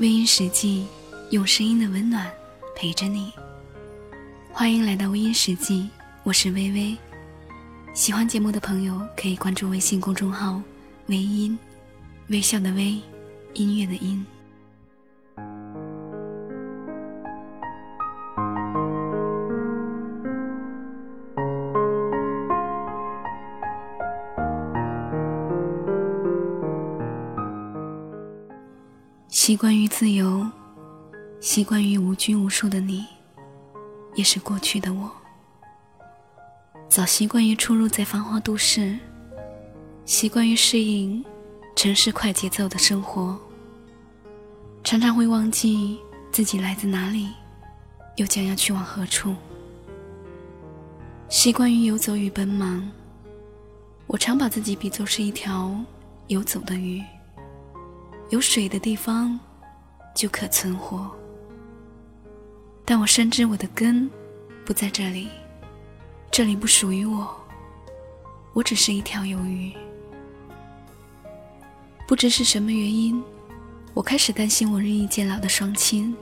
微音时记，用声音的温暖陪着你。欢迎来到微音时记，我是微微。喜欢节目的朋友可以关注微信公众号“微音”，微笑的微，音乐的音。习惯于自由，习惯于无拘无束的你，也是过去的我。早习惯于出入在繁华都市，习惯于适应城市快节奏的生活，常常会忘记自己来自哪里，又将要去往何处。习惯于游走与奔忙，我常把自己比作是一条游走的鱼。有水的地方，就可存活。但我深知我的根不在这里，这里不属于我。我只是一条游鱼。不知是什么原因，我开始担心我日益渐老的双亲，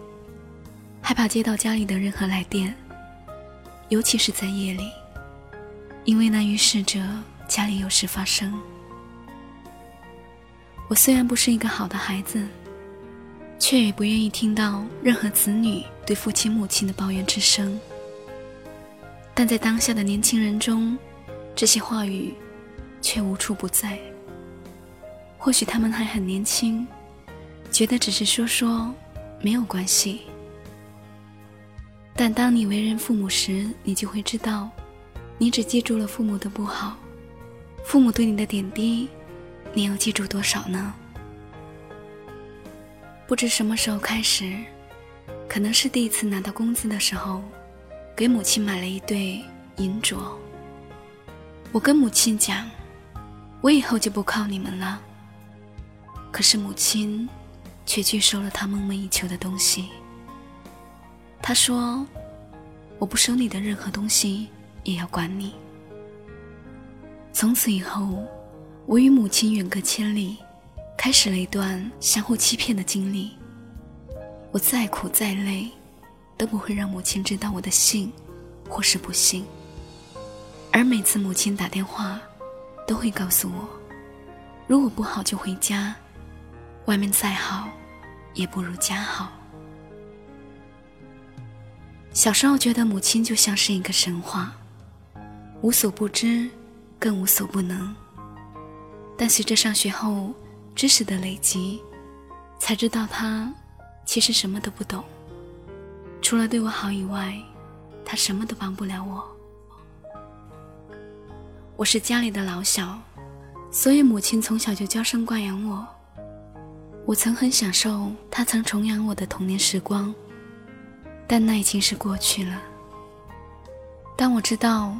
害怕接到家里的任何来电，尤其是在夜里，因为那预示着家里有事发生。我虽然不是一个好的孩子，却也不愿意听到任何子女对父亲母亲的抱怨之声。但在当下的年轻人中，这些话语却无处不在。或许他们还很年轻，觉得只是说说没有关系。但当你为人父母时，你就会知道，你只记住了父母的不好，父母对你的点滴。你又记住多少呢？不知什么时候开始，可能是第一次拿到工资的时候，给母亲买了一对银镯。我跟母亲讲，我以后就不靠你们了。可是母亲却拒收了她梦寐以求的东西。她说：“我不收你的任何东西，也要管你。”从此以后。我与母亲远隔千里，开始了一段相互欺骗的经历。我再苦再累，都不会让母亲知道我的幸或是不幸。而每次母亲打电话，都会告诉我，如果不好就回家，外面再好，也不如家好。小时候觉得母亲就像是一个神话，无所不知，更无所不能。但随着上学后知识的累积，才知道他其实什么都不懂。除了对我好以外，他什么都帮不了我。我是家里的老小，所以母亲从小就娇生惯养我。我曾很享受她曾宠养我的童年时光，但那已经是过去了。当我知道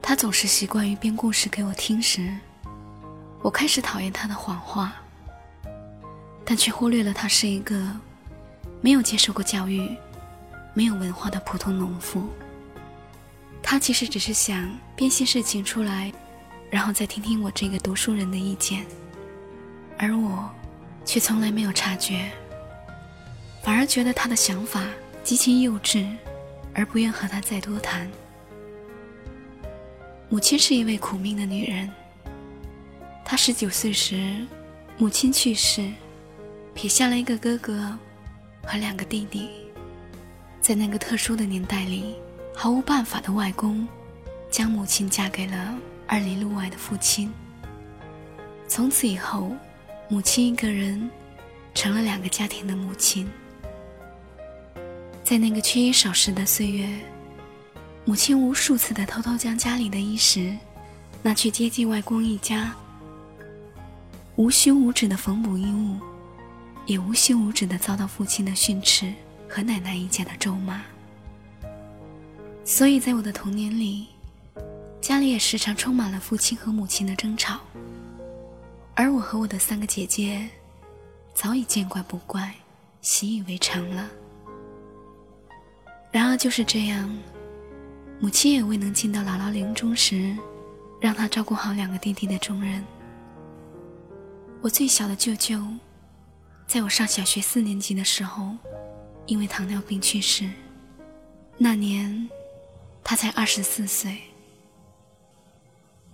她总是习惯于编故事给我听时，我开始讨厌他的谎话，但却忽略了他是一个没有接受过教育、没有文化的普通农妇。他其实只是想编些事情出来，然后再听听我这个读书人的意见，而我却从来没有察觉，反而觉得他的想法极其幼稚，而不愿和他再多谈。母亲是一位苦命的女人。他十九岁时，母亲去世，撇下了一个哥哥和两个弟弟。在那个特殊的年代里，毫无办法的外公将母亲嫁给了二里路外的父亲。从此以后，母亲一个人成了两个家庭的母亲。在那个缺衣少食的岁月，母亲无数次的偷偷将家里的衣食拿去接济外公一家。无休无止的缝补衣物，也无休无止的遭到父亲的训斥和奶奶一家的咒骂。所以在我的童年里，家里也时常充满了父亲和母亲的争吵。而我和我的三个姐姐，早已见怪不怪，习以为常了。然而就是这样，母亲也未能尽到姥姥临终时，让她照顾好两个弟弟的重任。我最小的舅舅，在我上小学四年级的时候，因为糖尿病去世。那年，他才二十四岁。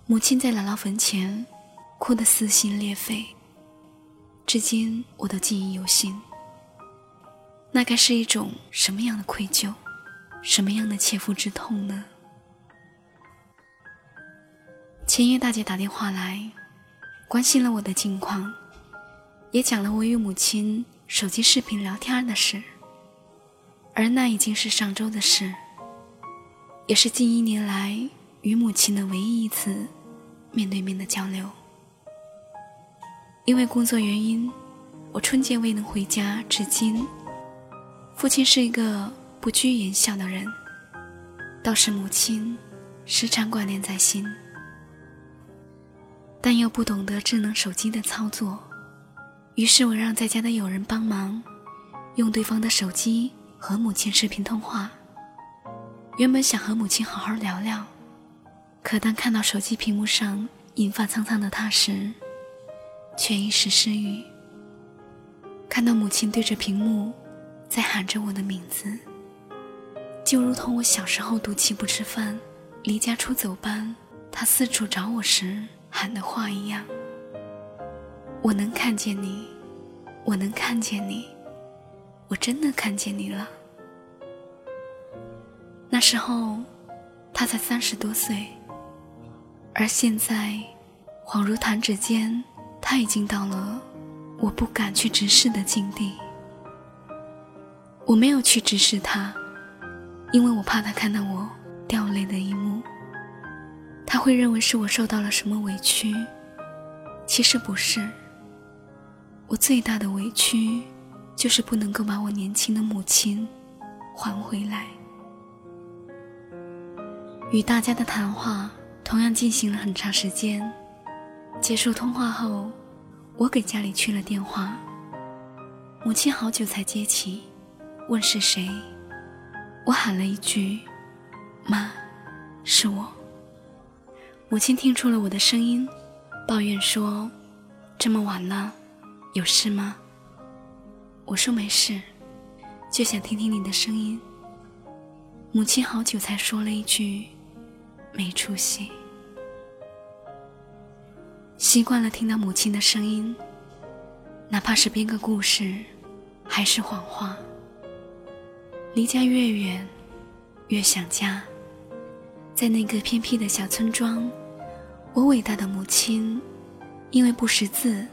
母亲在姥姥坟前哭得撕心裂肺，至今我都记忆犹新。那该是一种什么样的愧疚，什么样的切肤之痛呢？前夜大姐打电话来，关心了我的近况，也讲了我与母亲手机视频聊天的事。而那已经是上周的事，也是近一年来与母亲的唯一一次面对面的交流。因为工作原因，我春节未能回家，至今。父亲是一个不拘言笑的人，倒是母亲时常挂念在心，但又不懂得智能手机的操作，于是我让在家的友人帮忙，用对方的手机。和母亲视频通话，原本想和母亲好好聊聊，可当看到手机屏幕上银发苍苍的她时，却一时失语。看到母亲对着屏幕在喊着我的名字，就如同我小时候赌气不吃饭、离家出走般，她四处找我时喊的话一样。我能看见你，我能看见你。我真的看见你了。那时候，他才三十多岁，而现在，恍如弹指间，他已经到了我不敢去直视的境地。我没有去直视他，因为我怕他看到我掉泪的一幕，他会认为是我受到了什么委屈。其实不是，我最大的委屈。就是不能够把我年轻的母亲还回来。与大家的谈话同样进行了很长时间。结束通话后，我给家里去了电话。母亲好久才接起，问是谁。我喊了一句：“妈，是我。”母亲听出了我的声音，抱怨说：“这么晚了，有事吗？”我说没事，就想听听你的声音。母亲好久才说了一句：“没出息。”习惯了听到母亲的声音，哪怕是编个故事，还是谎话。离家越远，越想家。在那个偏僻的小村庄，我伟大的母亲，因为不识字，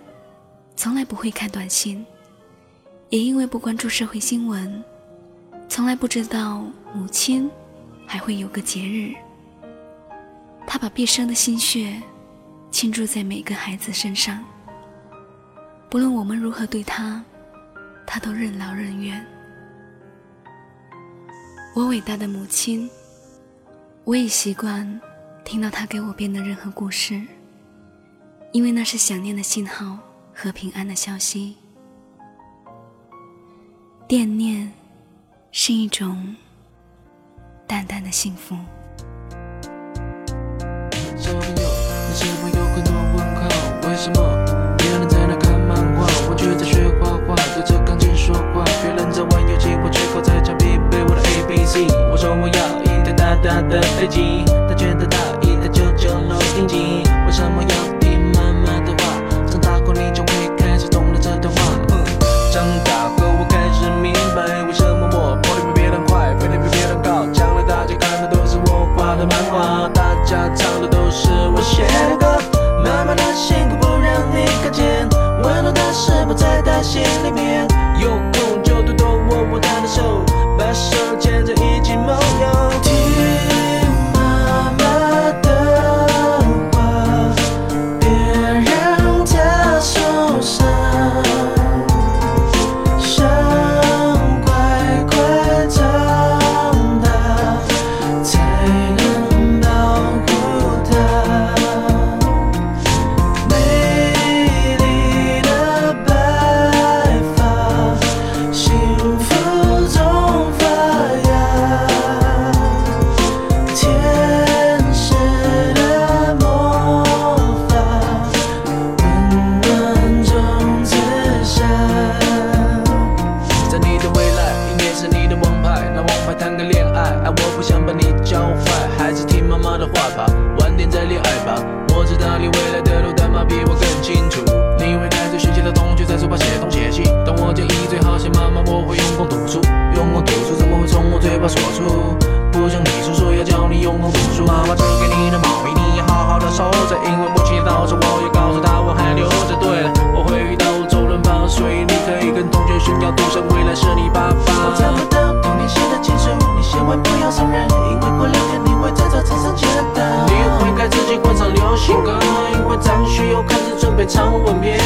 从来不会看短信。也因为不关注社会新闻，从来不知道母亲还会有个节日。她把毕生的心血倾注在每个孩子身上，不论我们如何对她，她都任劳任怨。我伟大的母亲，我已习惯听到他给我编的任何故事，因为那是想念的信号和平安的消息。惦念是一种淡淡的幸福。我却在学画画，对着钢琴说话？别人在玩游戏，我却靠在墙壁背我的 A B C。我说我要一台大大的飞机，教你用功读书。妈妈织给你的毛衣，你要好好的收着，因为母亲节到时，我也告诉她我还留着。对了，我会遇到周润发，所以你可以跟同学炫耀，赌神未来是你爸爸。我找不到童年写的情书，你千万不要送人，因为过两天你会在这车上见到。你会该自己换上流行歌，因为张学友开始准备唱吻别。